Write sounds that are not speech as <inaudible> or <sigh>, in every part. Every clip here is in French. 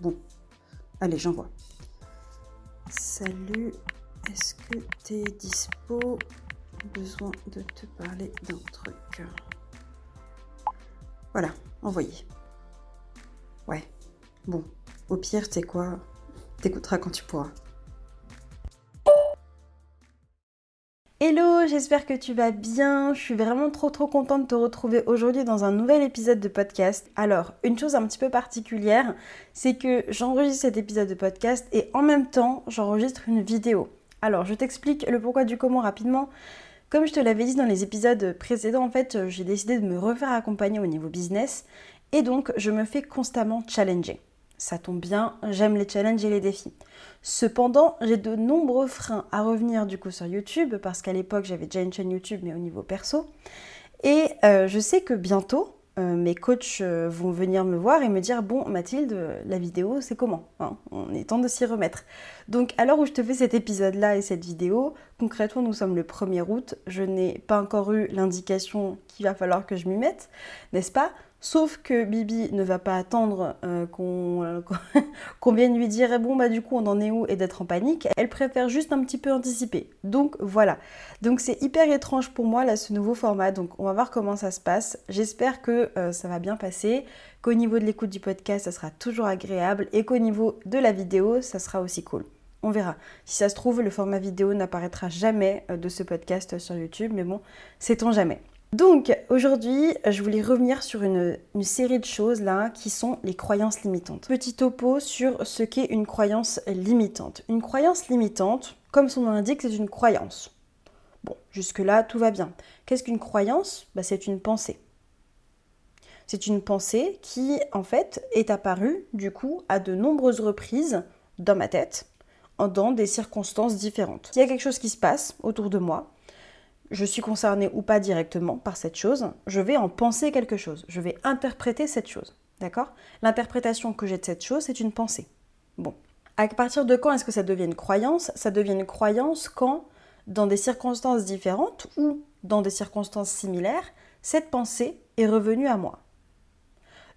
Bon, allez, j'en vois. Salut, est-ce que t'es dispo? Besoin de te parler d'un truc. Voilà, envoyé. Ouais, bon, au pire, t'es quoi? T'écouteras quand tu pourras. Hello, j'espère que tu vas bien. Je suis vraiment trop trop contente de te retrouver aujourd'hui dans un nouvel épisode de podcast. Alors, une chose un petit peu particulière, c'est que j'enregistre cet épisode de podcast et en même temps, j'enregistre une vidéo. Alors, je t'explique le pourquoi du comment rapidement. Comme je te l'avais dit dans les épisodes précédents, en fait, j'ai décidé de me refaire accompagner au niveau business et donc je me fais constamment challenger. Ça tombe bien, j'aime les challenges et les défis. Cependant, j'ai de nombreux freins à revenir du coup sur YouTube parce qu'à l'époque j'avais déjà une chaîne YouTube mais au niveau perso. Et euh, je sais que bientôt euh, mes coachs euh, vont venir me voir et me dire bon Mathilde, la vidéo c'est comment hein? On est temps de s'y remettre. Donc à l'heure où je te fais cet épisode là et cette vidéo, concrètement nous sommes le 1er août, je n'ai pas encore eu l'indication qu'il va falloir que je m'y mette, n'est-ce pas? Sauf que Bibi ne va pas attendre euh, euh, <laughs> qu'on vienne lui dire eh bon bah du coup on en est où et d'être en panique. Elle préfère juste un petit peu anticiper. Donc voilà. Donc c'est hyper étrange pour moi là ce nouveau format. Donc on va voir comment ça se passe. J'espère que euh, ça va bien passer, qu'au niveau de l'écoute du podcast ça sera toujours agréable et qu'au niveau de la vidéo ça sera aussi cool. On verra. Si ça se trouve, le format vidéo n'apparaîtra jamais de ce podcast sur YouTube, mais bon, sait-on jamais. Donc aujourd'hui, je voulais revenir sur une, série de choses là qui sont les croyances limitantes. Petit topo sur ce qu'est une croyance limitante. Une croyance limitante, comme son nom l'indique, c'est une croyance. Bon, jusque-là, tout va bien. Qu'est-ce qu'une croyance? Bah, C'est une pensée. C'est une pensée qui, en fait, est apparue, du coup, à de nombreuses reprises dans ma tête, dans des circonstances différentes. Il y a quelque chose qui se passe autour de moi, je suis concernée ou pas directement par cette chose, je vais en penser quelque chose, je vais interpréter cette chose. D'accord? L'interprétation que j'ai de cette chose, c'est une pensée. Bon. À partir de quand est-ce que ça devient une croyance? Ça devient une croyance quand, dans des circonstances différentes ou dans des circonstances similaires, cette pensée est revenue à moi.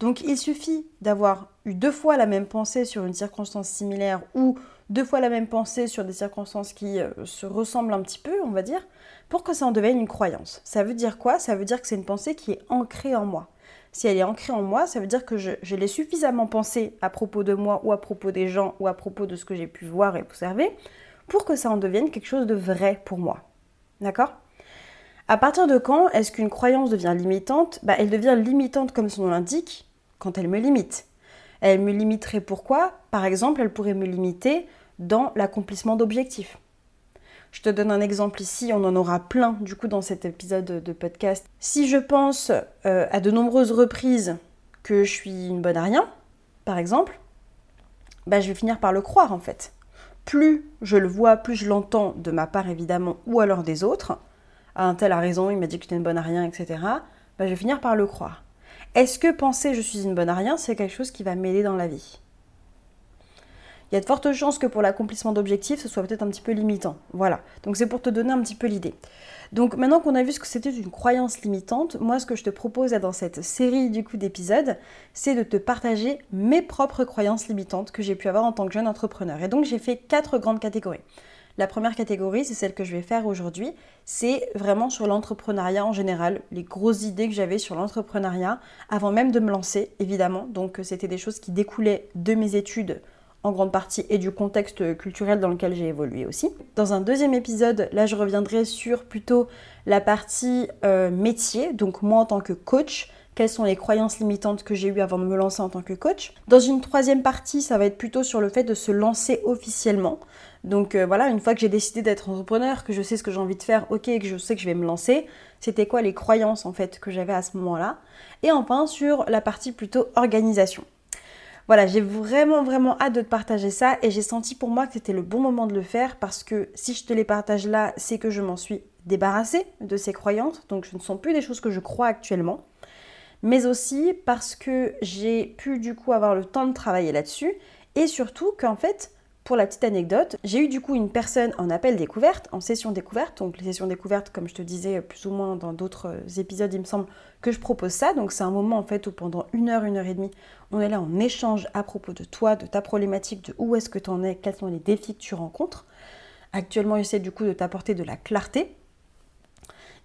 Donc il suffit d'avoir eu deux fois la même pensée sur une circonstance similaire ou deux fois la même pensée sur des circonstances qui euh, se ressemblent un petit peu, on va dire, pour que ça en devienne une croyance. Ça veut dire quoi? Ça veut dire que c'est une pensée qui est ancrée en moi. Si elle est ancrée en moi, ça veut dire que je, l'ai suffisamment pensé à propos de moi ou à propos des gens ou à propos de ce que j'ai pu voir et observer pour que ça en devienne quelque chose de vrai pour moi. D'accord? À partir de quand est-ce qu'une croyance devient limitante? Bah, Elle devient limitante comme son nom l'indique quand elle me limite. Elle me limiterait pourquoi? Par exemple, elle pourrait me limiter dans l'accomplissement d'objectifs. Je te donne un exemple ici, on en aura plein du coup dans cet épisode de podcast. Si je pense euh, à de nombreuses reprises que je suis une bonne à rien, par exemple, bah, je vais finir par le croire en fait. Plus je le vois, plus je l'entends de ma part évidemment, ou alors des autres, ah, un tel a raison, il m'a dit que j'étais une bonne à rien, etc., bah, je vais finir par le croire. Est-ce que penser je suis une bonne à rien, c'est quelque chose qui va m'aider dans la vie? Il y a de fortes chances que pour l'accomplissement d'objectifs, ce soit peut-être un petit peu limitant. Voilà. Donc c'est pour te donner un petit peu l'idée. Donc maintenant qu'on a vu ce que c'était une croyance limitante, moi ce que je te propose dans cette série du coup d'épisodes, c'est de te partager mes propres croyances limitantes que j'ai pu avoir en tant que jeune entrepreneur. Et donc j'ai fait quatre grandes catégories. La première catégorie, c'est celle que je vais faire aujourd'hui, c'est vraiment sur l'entrepreneuriat en général, les grosses idées que j'avais sur l'entrepreneuriat avant même de me lancer, évidemment. Donc c'était des choses qui découlaient de mes études en grande partie et du contexte culturel dans lequel j'ai évolué aussi. Dans un deuxième épisode, là je reviendrai sur plutôt la partie euh, métier, donc moi en tant que coach, quelles sont les croyances limitantes que j'ai eues avant de me lancer en tant que coach? Dans une troisième partie, ça va être plutôt sur le fait de se lancer officiellement. Donc euh, voilà, une fois que j'ai décidé d'être entrepreneur, que je sais ce que j'ai envie de faire, ok, que je sais que je vais me lancer, c'était quoi les croyances en fait que j'avais à ce moment-là? Et enfin sur la partie plutôt organisation. Voilà, j'ai vraiment vraiment hâte de te partager ça et j'ai senti pour moi que c'était le bon moment de le faire parce que si je te les partage là, c'est que je m'en suis débarrassée de ces croyances, donc ce ne sont plus des choses que je crois actuellement, mais aussi parce que j'ai pu du coup avoir le temps de travailler là-dessus et surtout qu'en fait, pour la petite anecdote, j'ai eu du coup une personne en appel découverte, en session découverte. Donc les sessions découvertes, comme je te disais plus ou moins dans d'autres épisodes, il me semble que je propose ça. Donc c'est un moment en fait où pendant une heure, une heure et demie, on est là en échange à propos de toi, de ta problématique, de où est-ce que tu en es, quels sont les défis que tu rencontres. Actuellement, j'essaie du coup de t'apporter de la clarté.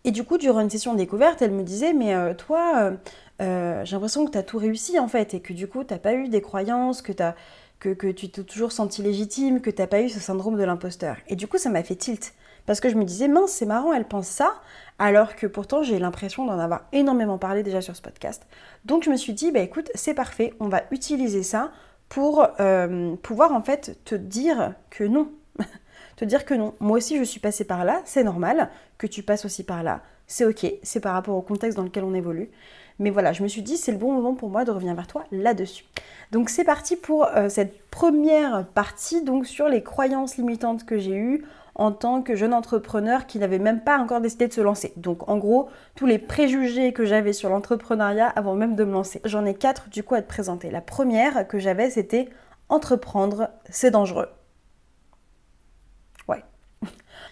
Et du coup, durant une session découverte, elle me disait, mais euh, toi, euh, euh, j'ai l'impression que tu tout réussi en fait, et que du coup, tu n'as pas eu des croyances, que tu que, tu t'es toujours senti légitime, que t'as pas eu ce syndrome de l'imposteur. Et du coup, ça m'a fait tilt. Parce que je me disais, mince, c'est marrant, elle pense ça, alors que pourtant j'ai l'impression d'en avoir énormément parlé déjà sur ce podcast. Donc je me suis dit, bah écoute, c'est parfait, on va utiliser ça pour euh, pouvoir en fait te dire que non. <laughs> te dire que non. Moi aussi je suis passée par là, c'est normal que tu passes aussi par là. C'est ok, c'est par rapport au contexte dans lequel on évolue. Mais voilà, je me suis dit, c'est le bon moment pour moi de revenir vers toi là-dessus. Donc c'est parti pour euh, cette première partie, donc sur les croyances limitantes que j'ai eues en tant que jeune entrepreneur qui n'avait même pas encore décidé de se lancer. Donc en gros, tous les préjugés que j'avais sur l'entrepreneuriat avant même de me lancer. J'en ai quatre du coup à te présenter. La première que j'avais, c'était entreprendre, c'est dangereux. Ouais. <laughs>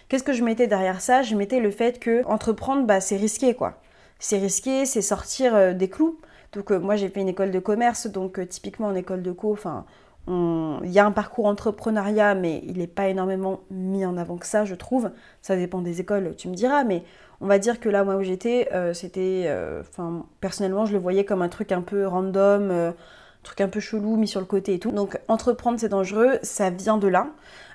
Qu'est-ce que je mettais derrière ça? Je mettais le fait que entreprendre, bah, c'est risqué quoi c'est risqué, c'est sortir euh, des clous. Donc euh, moi j'ai fait une école de commerce, donc euh, typiquement en école de co, enfin il y a un parcours entrepreneuriat, mais il n'est pas énormément mis en avant que ça, je trouve. Ça dépend des écoles, tu me diras, mais on va dire que là, moi où j'étais, c'était, enfin, personnellement, je le voyais comme un truc un peu random, un truc un peu chelou mis sur le côté et tout. Donc, entreprendre, c'est dangereux, ça vient de là.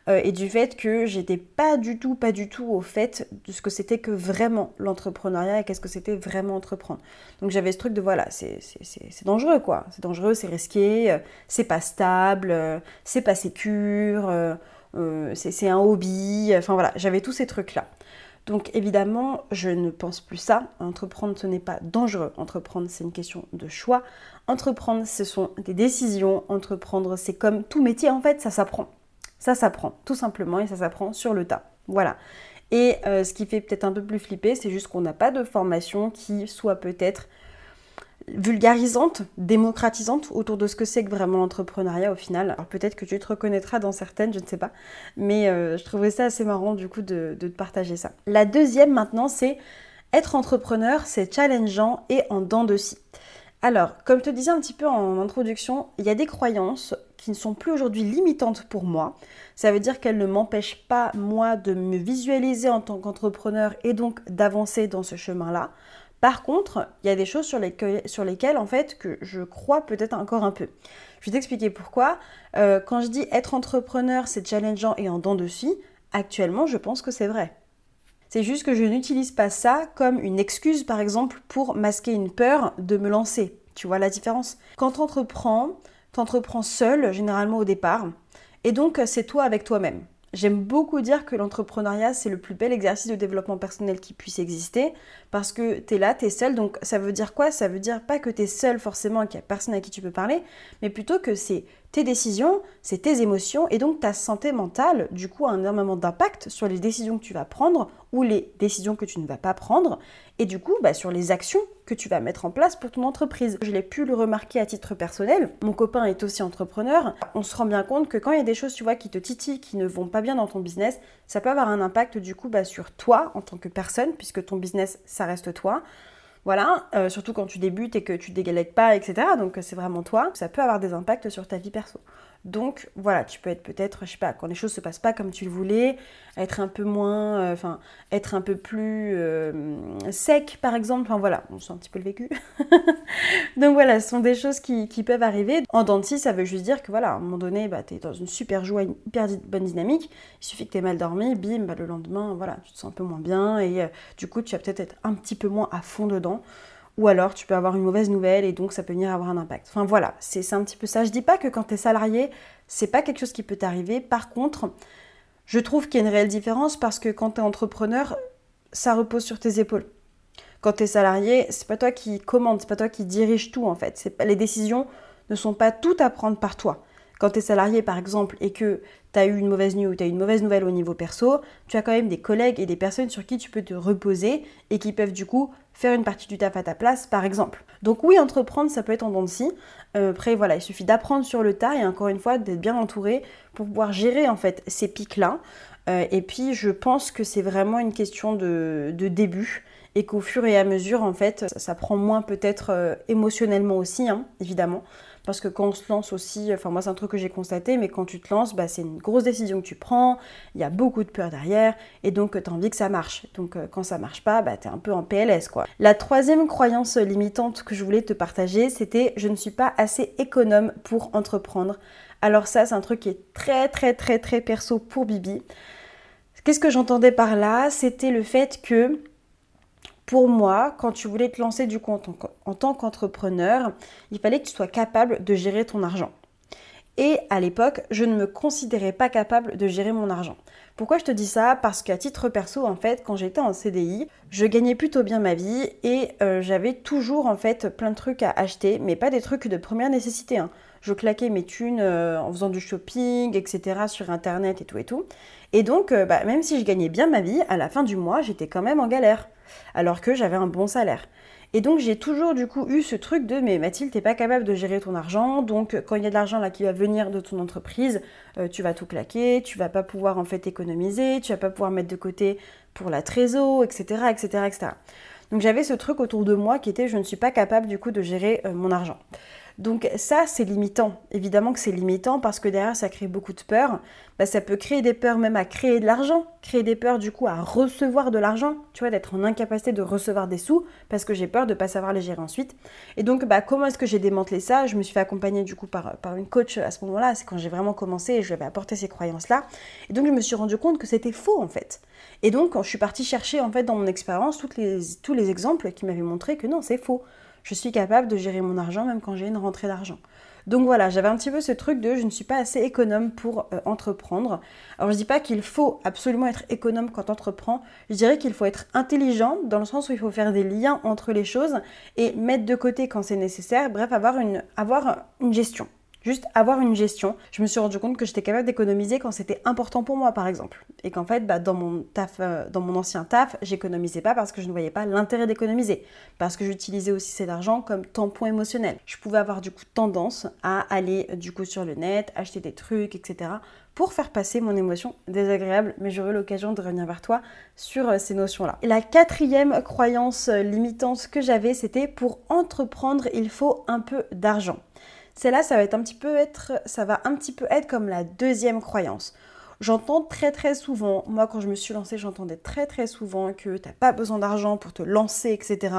Euh, et du fait que j'étais pas du tout, pas du tout au fait de ce que c'était que vraiment l'entrepreneuriat et qu'est-ce que c'était vraiment entreprendre. Donc j'avais ce truc de voilà, c'est dangereux quoi, c'est dangereux, c'est risqué, euh, c'est pas stable, euh, c'est pas sécure, c'est un hobby, enfin voilà, j'avais tous ces trucs là. Donc évidemment, je ne pense plus ça. Entreprendre, ce n'est pas dangereux. Entreprendre, c'est une question de choix. Entreprendre, ce sont des décisions. Entreprendre, c'est comme tout métier, en fait, ça s'apprend. Ça s'apprend, tout simplement, et ça s'apprend sur le tas. Voilà. Et euh, ce qui fait peut-être un peu plus flipper, c'est juste qu'on n'a pas de formation qui soit peut-être vulgarisante, démocratisante autour de ce que c'est que vraiment l'entrepreneuriat au final. Alors peut-être que tu te reconnaîtras dans certaines, je ne sais pas. Mais euh, je trouverais ça assez marrant du coup de, de te partager ça. La deuxième maintenant, c'est être entrepreneur, c'est challengeant et en dents de scie. Alors, comme je te disais un petit peu en introduction, il y a des croyances qui ne sont plus aujourd'hui limitantes pour moi. Ça veut dire qu'elles ne m'empêchent pas, moi, de me visualiser en tant qu'entrepreneur et donc d'avancer dans ce chemin-là. Par contre, il y a des choses sur lesquelles, en fait, que je crois peut-être encore un peu. Je vais t'expliquer pourquoi. Euh, quand je dis être entrepreneur, c'est challengeant et en dents de scie, actuellement, je pense que c'est vrai. C'est juste que je n'utilise pas ça comme une excuse, par exemple, pour masquer une peur de me lancer. Tu vois la différence? Quand tu entreprends, t'entreprends seul, généralement au départ, et donc c'est toi avec toi-même. J'aime beaucoup dire que l'entrepreneuriat, c'est le plus bel exercice de développement personnel qui puisse exister parce que tu es là, tu es seul. Donc ça veut dire quoi? Ça veut dire pas que tu es seul forcément et qu'il n'y a personne à qui tu peux parler, mais plutôt que c'est tes décisions, c'est tes émotions et donc ta santé mentale, du coup, a énormément d'impact sur les décisions que tu vas prendre ou les décisions que tu ne vas pas prendre et du coup, bah, sur les actions que tu vas mettre en place pour ton entreprise. Je l'ai pu le remarquer à titre personnel. Mon copain est aussi entrepreneur. On se rend bien compte que quand il y a des choses, tu vois, qui te titillent, qui ne vont pas bien dans ton business, ça peut avoir un impact du coup bah, sur toi en tant que personne, puisque ton business, ça reste toi. Voilà, euh, surtout quand tu débutes et que tu dégalèques pas, etc. Donc c'est vraiment toi. Ça peut avoir des impacts sur ta vie perso. Donc voilà, tu peux être peut-être, je sais pas, quand les choses se passent pas comme tu le voulais, être un peu moins, euh, enfin, être un peu plus euh, sec par exemple, enfin voilà, on sent un petit peu le vécu. <laughs> Donc voilà, ce sont des choses qui, peuvent arriver. En dentiste, ça veut juste dire que voilà, à un moment donné, bah, tu es dans une super joie, une hyper bonne dynamique, il suffit que tu aies mal dormi, bim, bah, le lendemain, voilà, tu te sens un peu moins bien et euh, du coup, tu vas peut-être être un petit peu moins à fond dedans ou alors tu peux avoir une mauvaise nouvelle et donc ça peut venir avoir un impact. Enfin voilà, c'est un petit peu ça. Je dis pas que quand tu es salarié, c'est pas quelque chose qui peut t'arriver. Par contre, je trouve qu'il y a une réelle différence parce que quand tu es entrepreneur, ça repose sur tes épaules. Quand tu es salarié, c'est pas toi qui commande, c'est pas toi qui dirige tout en fait. Les décisions ne sont pas toutes à prendre par toi. Quand tu es salarié par exemple et que tu as eu une mauvaise nuit ou tu as eu une mauvaise nouvelle au niveau perso, tu as quand même des collègues et des personnes sur qui tu peux te reposer et qui peuvent du coup faire une partie du taf à ta place par exemple. Donc oui, entreprendre ça peut être en dents de après voilà, il suffit d'apprendre sur le tas et encore une fois d'être bien entouré pour pouvoir gérer en fait ces pics-là. Euh, et puis je pense que c'est vraiment une question de, début et qu'au fur et à mesure en fait ça, prend moins peut-être euh, émotionnellement aussi hein, évidemment parce que quand on se lance aussi, enfin moi c'est un truc que j'ai constaté, mais quand tu te lances, bah, c'est une grosse décision que tu prends, il y a beaucoup de peur derrière, et donc tu as envie que ça marche. Donc euh, quand ça marche pas, bah, tu es un peu en PLS quoi. La troisième croyance limitante que je voulais te partager, c'était je ne suis pas assez économe pour entreprendre. Alors ça c'est un truc qui est très très très très perso pour Bibi. Qu'est-ce que j'entendais par là? C'était le fait que pour moi, quand tu voulais te lancer du coup en, tant qu'entrepreneur, il fallait que tu sois capable de gérer ton argent. Et à l'époque, je ne me considérais pas capable de gérer mon argent. Pourquoi je te dis ça? Parce qu'à titre perso, en fait, quand j'étais en CDI, je gagnais plutôt bien ma vie et euh, j'avais toujours en fait plein de trucs à acheter, mais pas des trucs de première nécessité. Hein. Je claquais mes thunes euh, en faisant du shopping, etc. sur internet et tout et tout. Et donc, euh, bah, même si je gagnais bien ma vie, à la fin du mois, j'étais quand même en galère, alors que j'avais un bon salaire. Et donc j'ai toujours du coup eu ce truc de mais Mathilde, t'es pas capable de gérer ton argent, donc quand il y a de l'argent là qui va venir de ton entreprise, euh, tu vas tout claquer, tu vas pas pouvoir en fait économiser, tu vas pas pouvoir mettre de côté pour la trésor, etc., etc., etc. Donc j'avais ce truc autour de moi qui était je ne suis pas capable du coup de gérer euh, mon argent. Donc ça, c'est limitant. Évidemment que c'est limitant parce que derrière, ça crée beaucoup de peur. Bah, ça peut créer des peurs même à créer de l'argent, créer des peurs du coup à recevoir de l'argent, tu vois, d'être en incapacité de recevoir des sous parce que j'ai peur de ne pas savoir les gérer ensuite. Et donc, bah, comment est-ce que j'ai démantelé ça? Je me suis fait accompagner du coup par, par une coach à ce moment-là. C'est quand j'ai vraiment commencé et je lui avais apporté ces croyances-là. Et donc, je me suis rendu compte que c'était faux en fait. Et donc, quand je suis partie chercher en fait dans mon expérience les, tous les exemples qui m'avaient montré que non, c'est faux je suis capable de gérer mon argent même quand j'ai une rentrée d'argent. Donc voilà, j'avais un petit peu ce truc de je ne suis pas assez économe pour euh, entreprendre. Alors je dis pas qu'il faut absolument être économe quand on entreprend, je dirais qu'il faut être intelligent dans le sens où il faut faire des liens entre les choses et mettre de côté quand c'est nécessaire, bref, avoir une, avoir une gestion. Juste avoir une gestion. Je me suis rendu compte que j'étais capable d'économiser quand c'était important pour moi, par exemple. Et qu'en fait, bah, dans, mon taf, euh, dans mon ancien taf, j'économisais pas parce que je ne voyais pas l'intérêt d'économiser. Parce que j'utilisais aussi cet argent comme tampon émotionnel. Je pouvais avoir du coup tendance à aller du coup sur le net, acheter des trucs, etc. pour faire passer mon émotion désagréable. Mais j'aurai l'occasion de revenir vers toi sur euh, ces notions-là. La quatrième croyance euh, limitante que j'avais, c'était pour entreprendre, il faut un peu d'argent. Celle-là, ça va être un petit peu être, ça va un petit peu être comme la deuxième croyance. J'entends très très souvent, moi quand je me suis lancée, j'entendais très très souvent que tu n'as pas besoin d'argent pour te lancer, etc.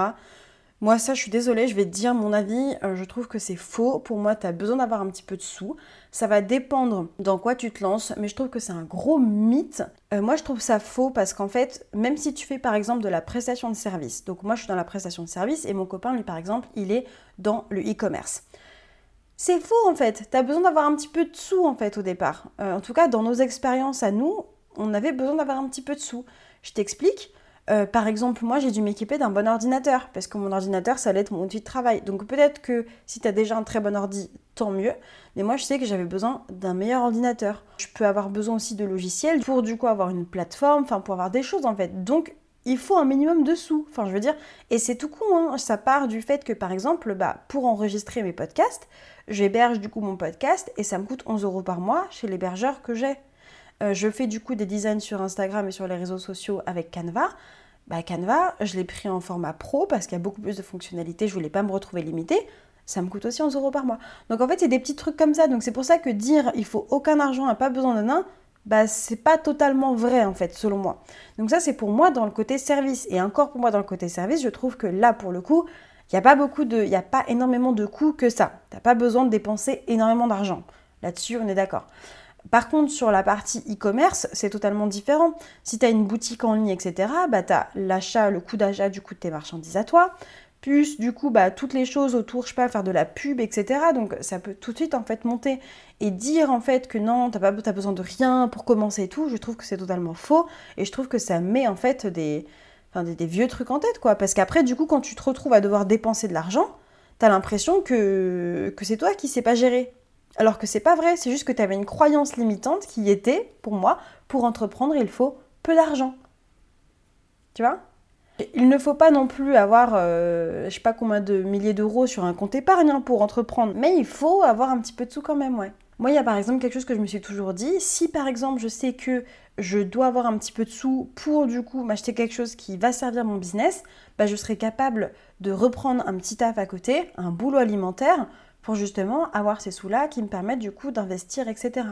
Moi ça, je suis désolée, je vais te dire mon avis, euh, je trouve que c'est faux. Pour moi, tu as besoin d'avoir un petit peu de sous. Ça va dépendre dans quoi tu te lances, mais je trouve que c'est un gros mythe. Euh, moi, je trouve ça faux parce qu'en fait, même si tu fais par exemple de la prestation de service, donc moi je suis dans la prestation de service et mon copain, lui par exemple, il est dans le e-commerce. C'est faux en fait. Tu as besoin d'avoir un petit peu de sous en fait au départ. Euh, en tout cas, dans nos expériences à nous, on avait besoin d'avoir un petit peu de sous. Je t'explique. Euh, par exemple, moi, j'ai dû m'équiper d'un bon ordinateur parce que mon ordinateur, ça allait être mon outil de travail. Donc peut-être que si tu as déjà un très bon ordi, tant mieux. Mais moi, je sais que j'avais besoin d'un meilleur ordinateur. Je peux avoir besoin aussi de logiciels pour du coup avoir une plateforme, enfin pour avoir des choses en fait. Donc il faut un minimum de sous. Enfin, je veux dire, et c'est tout con, hein. ça part du fait que par exemple, bah, pour enregistrer mes podcasts, j'héberge du coup mon podcast et ça me coûte 11 euros par mois chez l'hébergeur que j'ai. Euh, je fais du coup des designs sur Instagram et sur les réseaux sociaux avec Canva. Bah, Canva, je l'ai pris en format pro parce qu'il y a beaucoup plus de fonctionnalités, je voulais pas me retrouver limité. Ça me coûte aussi 11 euros par mois. Donc en fait, c'est des petits trucs comme ça. Donc c'est pour ça que dire il faut aucun argent, n'a pas besoin d'un bah c'est pas totalement vrai en fait selon moi. Donc ça c'est pour moi dans le côté service et encore pour moi dans le côté service, je trouve que là pour le coup, il n'y a pas beaucoup de il a pas énormément de coûts que ça. T'as pas besoin de dépenser énormément d'argent. Là-dessus, on est d'accord. Par contre, sur la partie e-commerce, c'est totalement différent. Si tu as une boutique en ligne, etc., bah, tu l'achat, le coût d'achat du coup de tes marchandises à toi, plus du coup bah, toutes les choses autour, je sais pas, faire de la pub, etc. Donc ça peut tout de suite en fait monter et dire en fait que non, t'as pas as besoin de rien pour commencer et tout, je trouve que c'est totalement faux et je trouve que ça met en fait des, des, vieux trucs en tête quoi. Parce qu'après du coup quand tu te retrouves à devoir dépenser de l'argent, t'as l'impression que, que c'est toi qui sais pas gérer. Alors que c'est pas vrai, c'est juste que tu avais une croyance limitante qui était, pour moi, pour entreprendre, il faut peu d'argent. Tu vois? Il ne faut pas non plus avoir, euh, je sais pas combien de milliers d'euros sur un compte épargne hein, pour entreprendre, mais il faut avoir un petit peu de sous quand même, ouais. Moi, il y a par exemple quelque chose que je me suis toujours dit. Si par exemple je sais que je dois avoir un petit peu de sous pour du coup m'acheter quelque chose qui va servir mon business, bah, je serai capable de reprendre un petit taf à côté, un boulot alimentaire, pour justement avoir ces sous-là qui me permettent du coup d'investir, etc.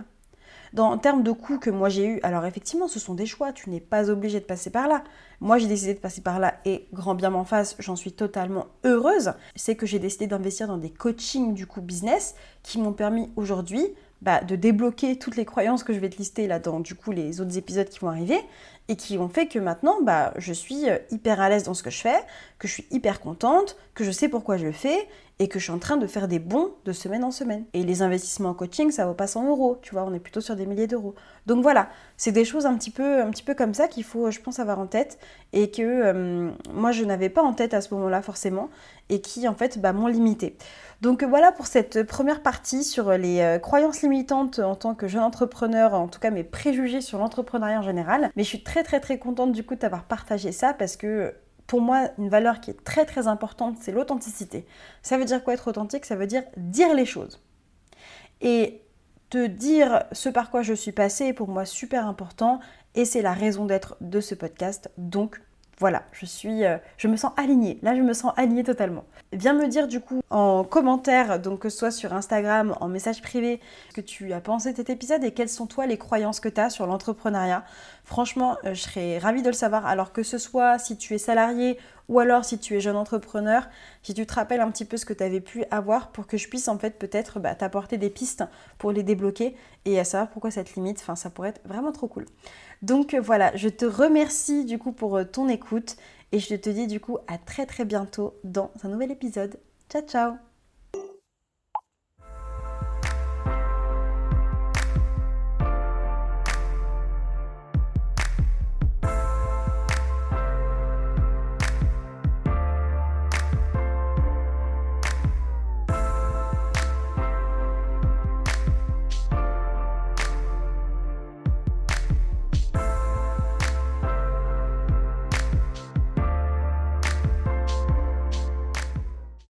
Dans, en termes de coûts que moi j'ai eu, alors effectivement, ce sont des choix, tu n'es pas obligé de passer par là. Moi, j'ai décidé de passer par là et grand bien m'en face, j'en suis totalement heureuse. C'est que j'ai décidé d'investir dans des coachings du coup business qui m'ont permis aujourd'hui bah, de débloquer toutes les croyances que je vais te lister là dans du coup les autres épisodes qui vont arriver et qui ont fait que maintenant bah, je suis euh, hyper à l'aise dans ce que je fais, que je suis hyper contente, que je sais pourquoi je le fais et que je suis en train de faire des bons de semaine en semaine. Et les investissements en coaching, ça vaut pas 100 euros, tu vois, on est plutôt sur des milliers d'euros. Donc voilà, c'est des choses un petit peu, un peu comme ça qu'il faut, je pense, avoir en tête et que euh, moi je n'avais pas en tête à ce moment-là forcément et qui en fait bah, m'ont limité. Donc voilà pour cette première partie sur les euh, croyances limitantes en tant que jeune entrepreneur, en tout cas mes préjugés sur l'entrepreneuriat en général. Mais je suis très très très contente du coup d'avoir partagé ça parce que pour moi, une valeur qui est très très importante, c'est l'authenticité. Ça veut dire quoi être authentique? Ça veut dire dire les choses. Et te dire ce par quoi je suis passée est pour moi super important et c'est la raison d'être de ce podcast. Donc voilà, je suis, euh, je me sens alignée. Là, je me sens alignée totalement. Viens me dire du coup en commentaire, donc que ce soit sur Instagram, en message privé, ce que tu as pensé de cet épisode et quelles sont toi les croyances que tu as sur l'entrepreneuriat. Franchement, euh, je serais ravie de le savoir. Alors que ce soit si tu es salarié ou alors si tu es jeune entrepreneur, si tu te rappelles un petit peu ce que tu avais pu avoir pour que je puisse en fait peut-être bah, t'apporter des pistes pour les débloquer et à savoir pourquoi cette limite. Ça pourrait être vraiment trop cool. Donc voilà, je te remercie du coup pour euh, ton écoute et je te dis du coup à très très bientôt dans un nouvel épisode. Ciao ciao